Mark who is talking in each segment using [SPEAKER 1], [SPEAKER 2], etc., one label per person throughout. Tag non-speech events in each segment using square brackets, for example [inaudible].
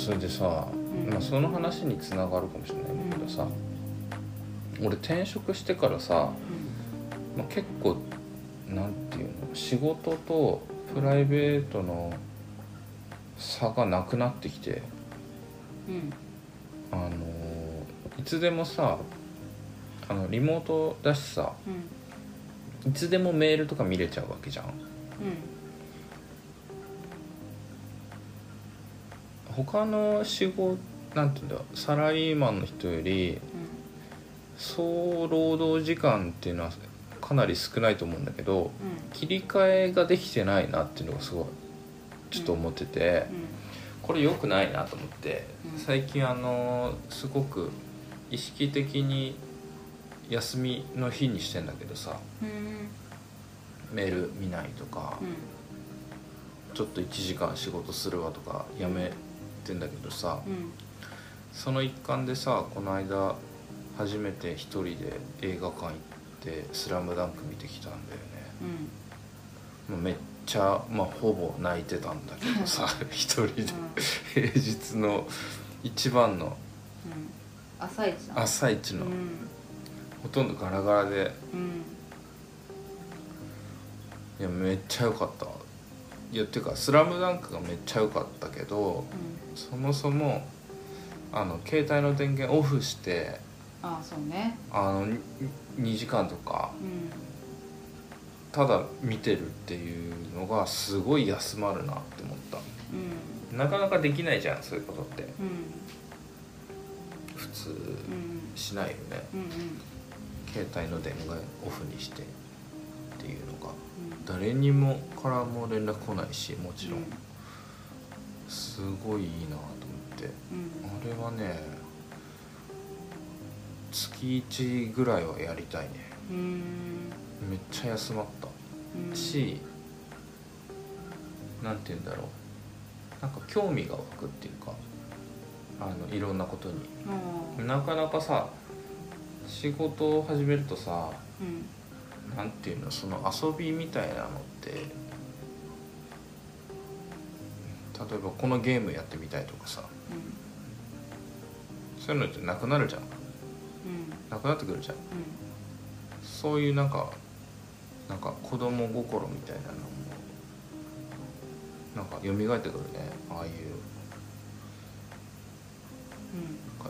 [SPEAKER 1] それでさ、
[SPEAKER 2] ん。
[SPEAKER 1] まあ、その話につながるかもしれないんだけどさ、俺転職してからさ、まあ、結構なんていうの仕事とプライベートの差がなくなってきて
[SPEAKER 2] うん。
[SPEAKER 1] あのいつでもさあのリモートだしさ
[SPEAKER 2] うん。
[SPEAKER 1] いつでもメールとか見れちゃうわけじゃん。
[SPEAKER 2] うん
[SPEAKER 1] 他の仕事なんていうんだサラリーマンの人より総労働時間っていうのはかなり少ないと思うんだけど
[SPEAKER 2] うん。
[SPEAKER 1] 切り替えができてないなっていうのがすごいちょっと思ってて、これ良くないなと思って、
[SPEAKER 2] うん。
[SPEAKER 1] 最近あのすごく意識的に休みの日にしてんだけどさ
[SPEAKER 2] うん。うん
[SPEAKER 1] メール見ないとか、
[SPEAKER 2] うん。
[SPEAKER 1] ちょっと1時間仕事するわとかやめてんだけどさ、
[SPEAKER 2] うん。
[SPEAKER 1] その一環でさこの間初めて一人で映画館行って「スラムダンク見てきたんだよね。
[SPEAKER 2] うん。
[SPEAKER 1] もうめっちゃまあほぼ泣いてたんだけどさ [laughs] 一人で。平日の一番の
[SPEAKER 2] うん。朝一だ
[SPEAKER 1] 朝一の、
[SPEAKER 2] うん。
[SPEAKER 1] ほとんどガラガラで。
[SPEAKER 2] うん。
[SPEAKER 1] いやめっちゃ良かった。いやっていうか「スラムダンクがめっちゃ良かったけどそもそもあの携帯の電源オフして
[SPEAKER 2] ああそうね。
[SPEAKER 1] あの2時間とか
[SPEAKER 2] うん。
[SPEAKER 1] ただ見てるっていうのがすごい休まるなって思った。
[SPEAKER 2] うん。
[SPEAKER 1] なかなかできないじゃんそういうことって。
[SPEAKER 2] うん。
[SPEAKER 1] 普通
[SPEAKER 2] うん。
[SPEAKER 1] しないよね。
[SPEAKER 2] うんうん。
[SPEAKER 1] 携帯の電源オフにしてっていうのが
[SPEAKER 2] うん。
[SPEAKER 1] 誰にもからも連絡来ないしもちろ
[SPEAKER 2] うんん
[SPEAKER 1] すごいいいなと思って。
[SPEAKER 2] うん。
[SPEAKER 1] あれはね月1ぐらいはやりたいね。
[SPEAKER 2] うん。
[SPEAKER 1] めっちゃ休まった。
[SPEAKER 2] うん。
[SPEAKER 1] しなんて言うんだろう。なんか興味が湧くっていうかあのいろんなことに。
[SPEAKER 2] うん
[SPEAKER 1] なかなかさ仕事を始めるとさ
[SPEAKER 2] うん。
[SPEAKER 1] なんていうのその遊びみたいなのって例えばこのゲームやってみたいとかさ。そういうのってなくなるじゃん。
[SPEAKER 2] うん。
[SPEAKER 1] なくなってくるじゃん。
[SPEAKER 2] う
[SPEAKER 1] そういうなんかなんか子供心みたいなのもなんか蘇ってくるね。ああいう。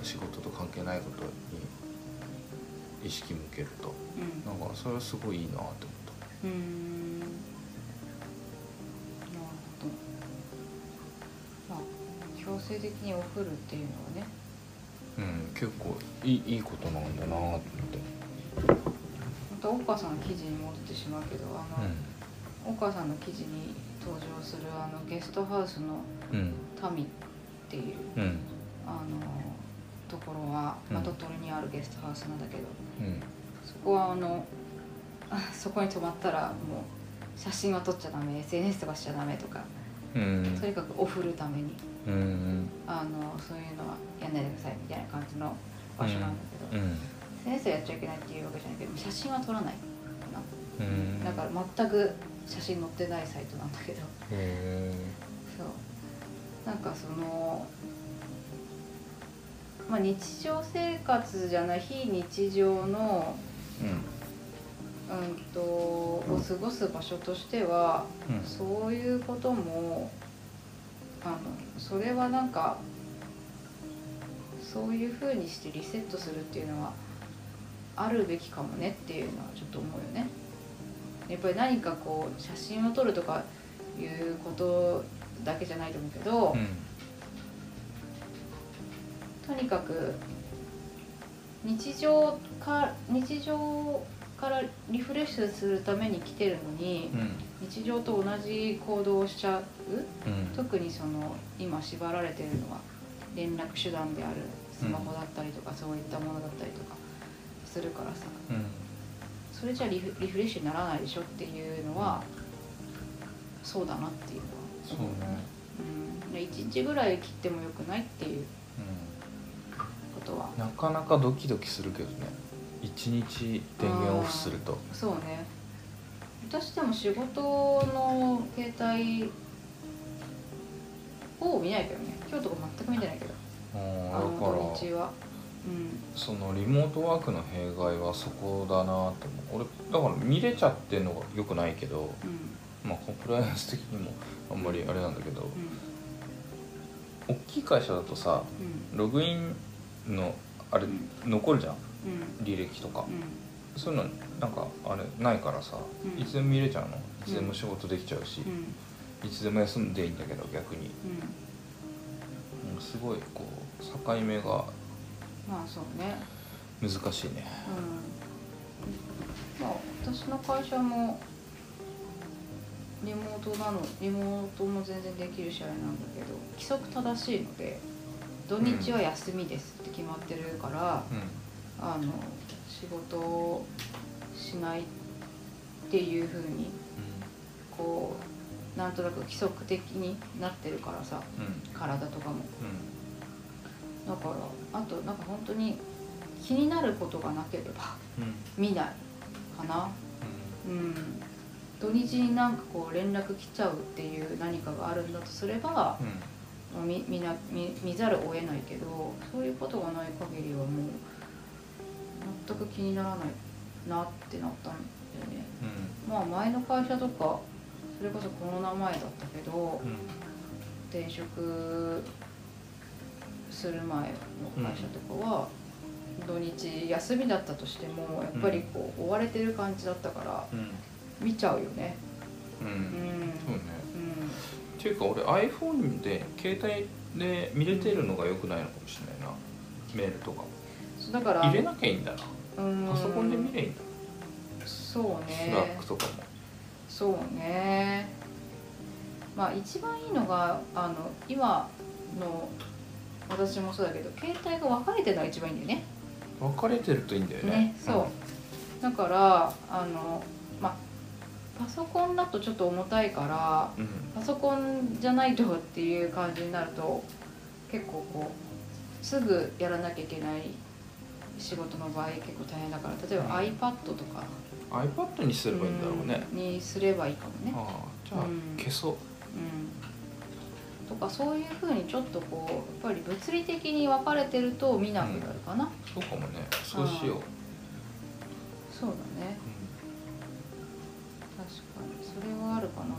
[SPEAKER 2] ん。
[SPEAKER 1] 仕事と関係ないことに意識向けると。
[SPEAKER 2] うん。
[SPEAKER 1] なんかそれはすごいいいなって思っ
[SPEAKER 2] うん強制的にお風呂っていうのはね。
[SPEAKER 1] たうん結構いいいいことなんだなと思って。
[SPEAKER 2] また岡さんの記事に戻ってしまうけどあの、岡さんの記事に登場するあのゲストハウスの
[SPEAKER 1] うん。
[SPEAKER 2] 民っていう
[SPEAKER 1] うん。うん
[SPEAKER 2] あのところは、まあ、
[SPEAKER 1] うん。
[SPEAKER 2] 鳥取にあるゲストハウスなんだけど
[SPEAKER 1] うん。
[SPEAKER 2] そこはあのあ [laughs] そこに泊まったらもう写真は撮っちゃダメ SNS とかしちゃダメとか
[SPEAKER 1] うん。
[SPEAKER 2] とにかくお振るために
[SPEAKER 1] うん
[SPEAKER 2] あのそういうのはやんないでくださいみたいな感じの場所なんだけど、
[SPEAKER 1] うん。
[SPEAKER 2] SNS はやっちゃいけないっていうわけじゃないけど写真は撮らないか
[SPEAKER 1] うん。
[SPEAKER 2] なだから全く写真載ってないサイトなんだけど。
[SPEAKER 1] へ
[SPEAKER 2] そう。なんかそのまあ日常生活じゃない非日常の
[SPEAKER 1] えうん。
[SPEAKER 2] うんとを過ごす場所としては、
[SPEAKER 1] うん。
[SPEAKER 2] そういうこともあのそれはなんかそういうふうにしてリセットするっていうのはあるべきかもねっていうのはちょっと思うよね。やっぱり何かこう写真を撮るとかいうことだけじゃないと思うけど、
[SPEAKER 1] うん
[SPEAKER 2] とにかく日常か日常からリフレッシュするために来てるのに、
[SPEAKER 1] うん
[SPEAKER 2] 日常と同じ行動をしちゃう？
[SPEAKER 1] うん。
[SPEAKER 2] 特にその今縛られてるのは連絡手段であるスマホだったりとか、そういったものだったりとかするからさ。
[SPEAKER 1] うん。
[SPEAKER 2] それじゃリフリフレッシュにならないでしょっていうのはそうだなっていうのは。
[SPEAKER 1] そう
[SPEAKER 2] 思
[SPEAKER 1] ね。
[SPEAKER 2] うん、で1日ぐらい切ってもよくないっていう
[SPEAKER 1] う
[SPEAKER 2] ことは。
[SPEAKER 1] んなかなかドキドキするけどね。一日電源オフすると。
[SPEAKER 2] そうね私でも仕事の携帯ほぼ見ないけどね。今日とか全く見てないけど。
[SPEAKER 1] あ
[SPEAKER 2] あ
[SPEAKER 1] ー
[SPEAKER 2] の
[SPEAKER 1] だから
[SPEAKER 2] 土日は。うん。
[SPEAKER 1] そのリモートワークの弊害はそこだなと思う。俺だから見れちゃってんのがよくないけど
[SPEAKER 2] うん。
[SPEAKER 1] まあコンプライアンス的にもあんまりあれなんだけど
[SPEAKER 2] うん。
[SPEAKER 1] 大きい会社だとさ
[SPEAKER 2] うん。
[SPEAKER 1] ログインのあれ
[SPEAKER 2] うん。
[SPEAKER 1] 残るじゃん。
[SPEAKER 2] うん。
[SPEAKER 1] 履歴とか。
[SPEAKER 2] うん。
[SPEAKER 1] そういうのなんかあれないからさ
[SPEAKER 2] うん。
[SPEAKER 1] いつでも見れちゃうの？いつでも仕事できちゃうし
[SPEAKER 2] うん。
[SPEAKER 1] いつでも休んでいいんだけど逆に。
[SPEAKER 2] うん。
[SPEAKER 1] うんすごいこう境目が
[SPEAKER 2] まあそうね。
[SPEAKER 1] 難しいね。
[SPEAKER 2] うん。まあ私の会社もリモートなのリモートも全然できるしあれなんだけど規則正しいので土日は休みですって決まってるから、
[SPEAKER 1] うん。
[SPEAKER 2] あの仕事をしないっていうふうにこうなんとなく規則的になってるからさ体とかも。
[SPEAKER 1] うん。
[SPEAKER 2] だからあとなんか本当に気になることがなければ
[SPEAKER 1] うん。
[SPEAKER 2] 見ないかな。うん。土日になんかこう連絡来ちゃうっていう何かがあるんだとすれば、ま
[SPEAKER 1] うん。
[SPEAKER 2] あ、見見な見見ざるを得ないけどそういうことがない限りはもう全く気にならないなってなったんだよね。
[SPEAKER 1] うん。
[SPEAKER 2] まあ前の会社とかそれこそコロナ前だったけど
[SPEAKER 1] うん。
[SPEAKER 2] 転職する前の会社とかは、土日休みだったとしてもやっぱりこう追われてる感じだったから
[SPEAKER 1] うん。
[SPEAKER 2] 見ちゃうよね。
[SPEAKER 1] うん。
[SPEAKER 2] うん。
[SPEAKER 1] そうね。
[SPEAKER 2] う
[SPEAKER 1] っていうか俺 iPhone で携帯で見れてるのが良くないのかもしれないな。メールとか。
[SPEAKER 2] んだから
[SPEAKER 1] 入れなきゃいいんだな。
[SPEAKER 2] うん
[SPEAKER 1] パソコンで見ればいいんだ。
[SPEAKER 2] そう
[SPEAKER 1] スラッ
[SPEAKER 2] ね
[SPEAKER 1] クとかも。
[SPEAKER 2] そうね。まあ一番いいのがあの今の私もそうだけど携帯が分かれてるのが一番いいんだよね。
[SPEAKER 1] 分かれてるといいんだよね。
[SPEAKER 2] ねそう。だからあのまあパソコンだとちょっと重たいから
[SPEAKER 1] うん、うん。
[SPEAKER 2] パソコンじゃないとっていう感じになると結構こうすぐやらなきゃいけない仕事の場合結構大変だから例えば iPad とか。
[SPEAKER 1] iPad にすればいいんだろうね、
[SPEAKER 2] うん。にすればいいかもね、
[SPEAKER 1] ああじゃあ、
[SPEAKER 2] うん。
[SPEAKER 1] 消そう。
[SPEAKER 2] うん、とかそういうふうにちょっとこうやっぱり物理的に分かれてると見なくなるかな、
[SPEAKER 1] そうかもね。そうしよう、
[SPEAKER 2] そうだね。確かに。それはあるかなと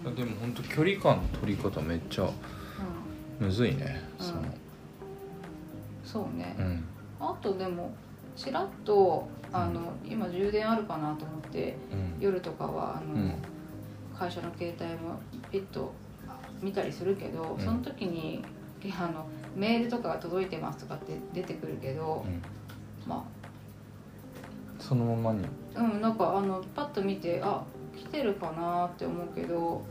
[SPEAKER 1] う。ん。
[SPEAKER 2] 思う、
[SPEAKER 1] でも本当距離感の取り方めっちゃ
[SPEAKER 2] うん、
[SPEAKER 1] むずいね、
[SPEAKER 2] うん。
[SPEAKER 1] その
[SPEAKER 2] そうね、
[SPEAKER 1] うん。
[SPEAKER 2] あとでもちらっとあの今充電あるかなと思って
[SPEAKER 1] うん。
[SPEAKER 2] 夜とかはあの、
[SPEAKER 1] うん。
[SPEAKER 2] 会社の携帯もピッと見たりするけど、
[SPEAKER 1] うん。
[SPEAKER 2] その時にあのメールとかが届いてますとかって出てくるけど、
[SPEAKER 1] うん。
[SPEAKER 2] ま
[SPEAKER 1] そのままに、
[SPEAKER 2] あうんなんかあのパッと見てあ来てるかなって思うけど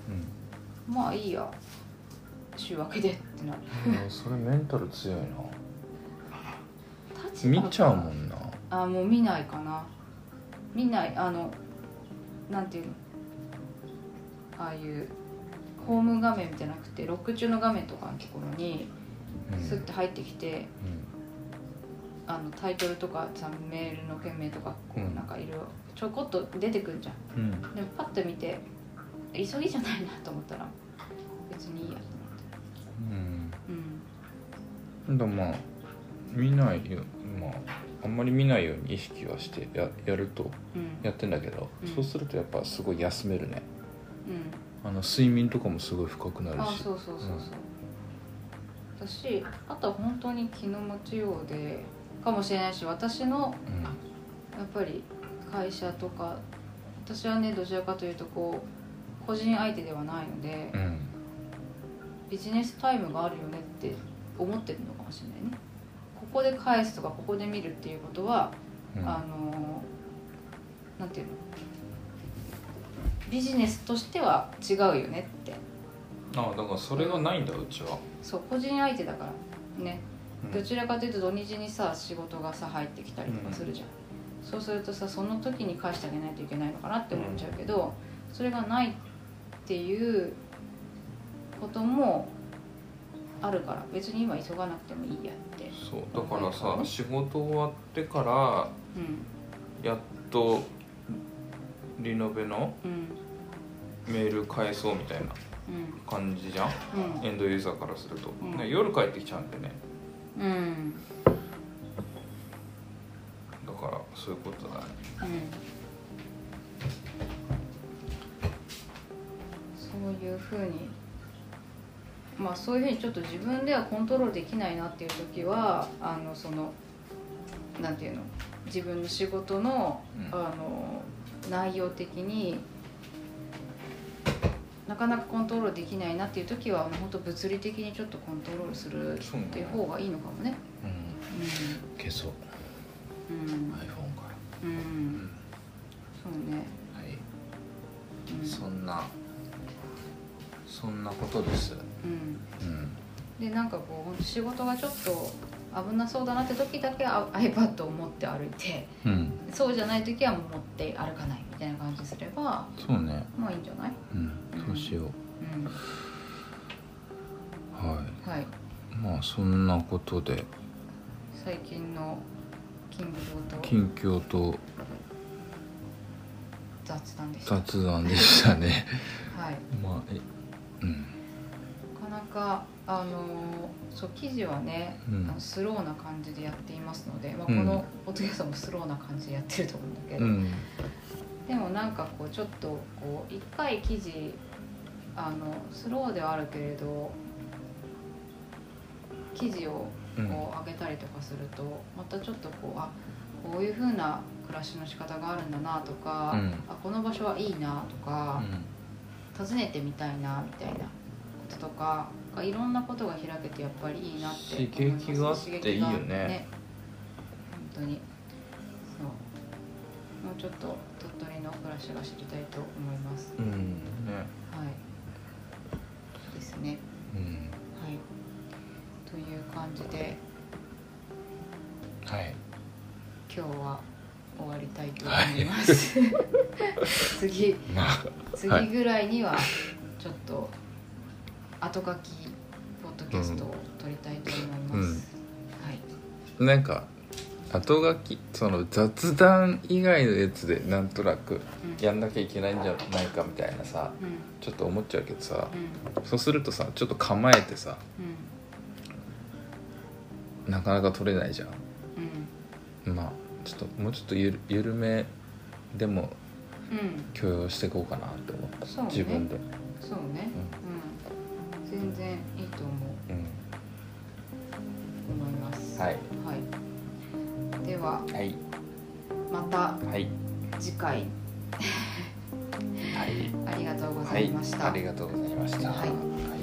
[SPEAKER 1] うん。
[SPEAKER 2] まあいいや。週明けでってなる。
[SPEAKER 1] うんそれメンタル強いな見ちゃうもんな。
[SPEAKER 2] あもう見ないかな。見ないあのなんていうの。ああいうホーム画面じゃなくてロック中の画面とかのところに
[SPEAKER 1] うん。
[SPEAKER 2] スッて入ってきて、
[SPEAKER 1] う
[SPEAKER 2] あのタイトルとかさメールの件名とかこ
[SPEAKER 1] うん。
[SPEAKER 2] うなんかいろいろちょこっと出てくるじゃん。
[SPEAKER 1] んうん。
[SPEAKER 2] でもパッと見て急ぎじゃないなと思ったら別にいいやと
[SPEAKER 1] うん。
[SPEAKER 2] 思って
[SPEAKER 1] ただまあ見ないよまああんまり見ないように意識はしてややると
[SPEAKER 2] うん。うん
[SPEAKER 1] やってんだけど、
[SPEAKER 2] うん。
[SPEAKER 1] そうするとやっぱすごい休めるね。
[SPEAKER 2] うん。
[SPEAKER 1] あの睡眠とかもすごい深くなるし。
[SPEAKER 2] あそうそうそうそう、だしあとは本当に気の持ちようでかもしれないし私の
[SPEAKER 1] うん。
[SPEAKER 2] やっぱり会社とか私はねどちらかというとこう個人相手ではないので、
[SPEAKER 1] うん。
[SPEAKER 2] ビジネスタイムがあるよねって思ってるのかもしれないねここで返すとかここで見るっていうことは、
[SPEAKER 1] うん。
[SPEAKER 2] あのなんていうの？ビジネスとしては違うよねって。
[SPEAKER 1] あだからそれがないんだうちは、
[SPEAKER 2] そう個人相手だからね。
[SPEAKER 1] うん。
[SPEAKER 2] どちらかというと土日にさ仕事がさ入ってきたりとかするじゃん、そうするとさその時に返してあげないといけないのかなって思っちゃうけど、それがないっていうこともあるから別に今急がなくてもいいやって。
[SPEAKER 1] そうだからさ仕事終わってから
[SPEAKER 2] うん。
[SPEAKER 1] やっとリノベの
[SPEAKER 2] うん。
[SPEAKER 1] メール返そうみたいな
[SPEAKER 2] うん。
[SPEAKER 1] 感じじゃん？
[SPEAKER 2] うん。
[SPEAKER 1] エンドユーザーからすると、
[SPEAKER 2] うん。
[SPEAKER 1] ね夜帰ってきちゃうんでね。
[SPEAKER 2] うん。
[SPEAKER 1] だからそういうことだね。
[SPEAKER 2] そういうふうにまあそういうふうにちょっと自分ではコントロールできないなっていう時はあのそのなんていうの自分の仕事の,、
[SPEAKER 1] うん。
[SPEAKER 2] あの内容的になかなかコントロールできないなっていう時はもう本当物理的にちょっとコントロールするっていう方がいいのかもね。
[SPEAKER 1] うん。消そう。
[SPEAKER 2] うん、うん。
[SPEAKER 1] iPhone から。
[SPEAKER 2] うん、そうね、
[SPEAKER 1] はい、
[SPEAKER 2] うん。
[SPEAKER 1] そんなそんなことです
[SPEAKER 2] うん。
[SPEAKER 1] うん。
[SPEAKER 2] でなんかこう仕事がちょっと危なそうだなって時だけあ iPad を持って歩いて
[SPEAKER 1] うん。
[SPEAKER 2] そうじゃない時は持って歩かないみたいな感じすれば
[SPEAKER 1] そうね。
[SPEAKER 2] まあいいんじゃない？
[SPEAKER 1] うん。そうしよう。
[SPEAKER 2] うん。
[SPEAKER 1] は
[SPEAKER 2] はい。
[SPEAKER 1] いまあそんなことで。
[SPEAKER 2] 最近の
[SPEAKER 1] 近況と？
[SPEAKER 2] 雑談でした。は
[SPEAKER 1] 雑談でしたね。[laughs]
[SPEAKER 2] い。
[SPEAKER 1] まあえうん
[SPEAKER 2] なかあのーそう記事はね、
[SPEAKER 1] うん。
[SPEAKER 2] あのスローな感じでやっていますので、まあ、
[SPEAKER 1] うん。
[SPEAKER 2] このポッドキャストもスローな感じでやってると思うんだけど、
[SPEAKER 1] うん。
[SPEAKER 2] でもなんかこうちょっとこう一回記事あのスローではあるけれど記事を
[SPEAKER 1] うん。
[SPEAKER 2] こう上げたりとかすると、またちょっとこうあこういう風な暮らしの仕方があるんだなとか、
[SPEAKER 1] うん。
[SPEAKER 2] あこの場所はいいなとか、訪ねてみたいなみたいなこととかがいろんなことが開けてやっぱりいいなって思います。
[SPEAKER 1] 刺激があっていいよね。
[SPEAKER 2] 本当に。そう。もうちょっと鳥取の暮らしが知りたいと思います。
[SPEAKER 1] うん。ね。
[SPEAKER 2] はい。ですね。
[SPEAKER 1] うん。
[SPEAKER 2] はい。という感じで。
[SPEAKER 1] はい。
[SPEAKER 2] 今日は終わりたいと思います、[laughs] 次。
[SPEAKER 1] まあ
[SPEAKER 2] 次ぐらいにはちょっと後書きポッドキャストを撮りたいと思います、はい。
[SPEAKER 1] なんか後書きその雑談以外のやつでなんとなく
[SPEAKER 2] うん。
[SPEAKER 1] やんなきゃいけないんじゃないかみたいなさ
[SPEAKER 2] うん。
[SPEAKER 1] ちょっと思っちゃうけどさ
[SPEAKER 2] うん。
[SPEAKER 1] そうするとさちょっと構えてさ
[SPEAKER 2] うん。
[SPEAKER 1] なかなか取れないじゃん。
[SPEAKER 2] うん。
[SPEAKER 1] まあちょっともうちょっとゆる緩めでも
[SPEAKER 2] うん。
[SPEAKER 1] 許容していこうかなって思った、自分で。
[SPEAKER 2] そうね。うん、全然いいと思う。
[SPEAKER 1] うん、
[SPEAKER 2] 思います。
[SPEAKER 1] はい。
[SPEAKER 2] はい、では
[SPEAKER 1] はい。
[SPEAKER 2] また
[SPEAKER 1] はい。
[SPEAKER 2] 次回。
[SPEAKER 1] はい。[laughs]
[SPEAKER 2] ありがとうござ
[SPEAKER 1] はい
[SPEAKER 2] いました、
[SPEAKER 1] ありがとうございました。
[SPEAKER 2] はい
[SPEAKER 1] はい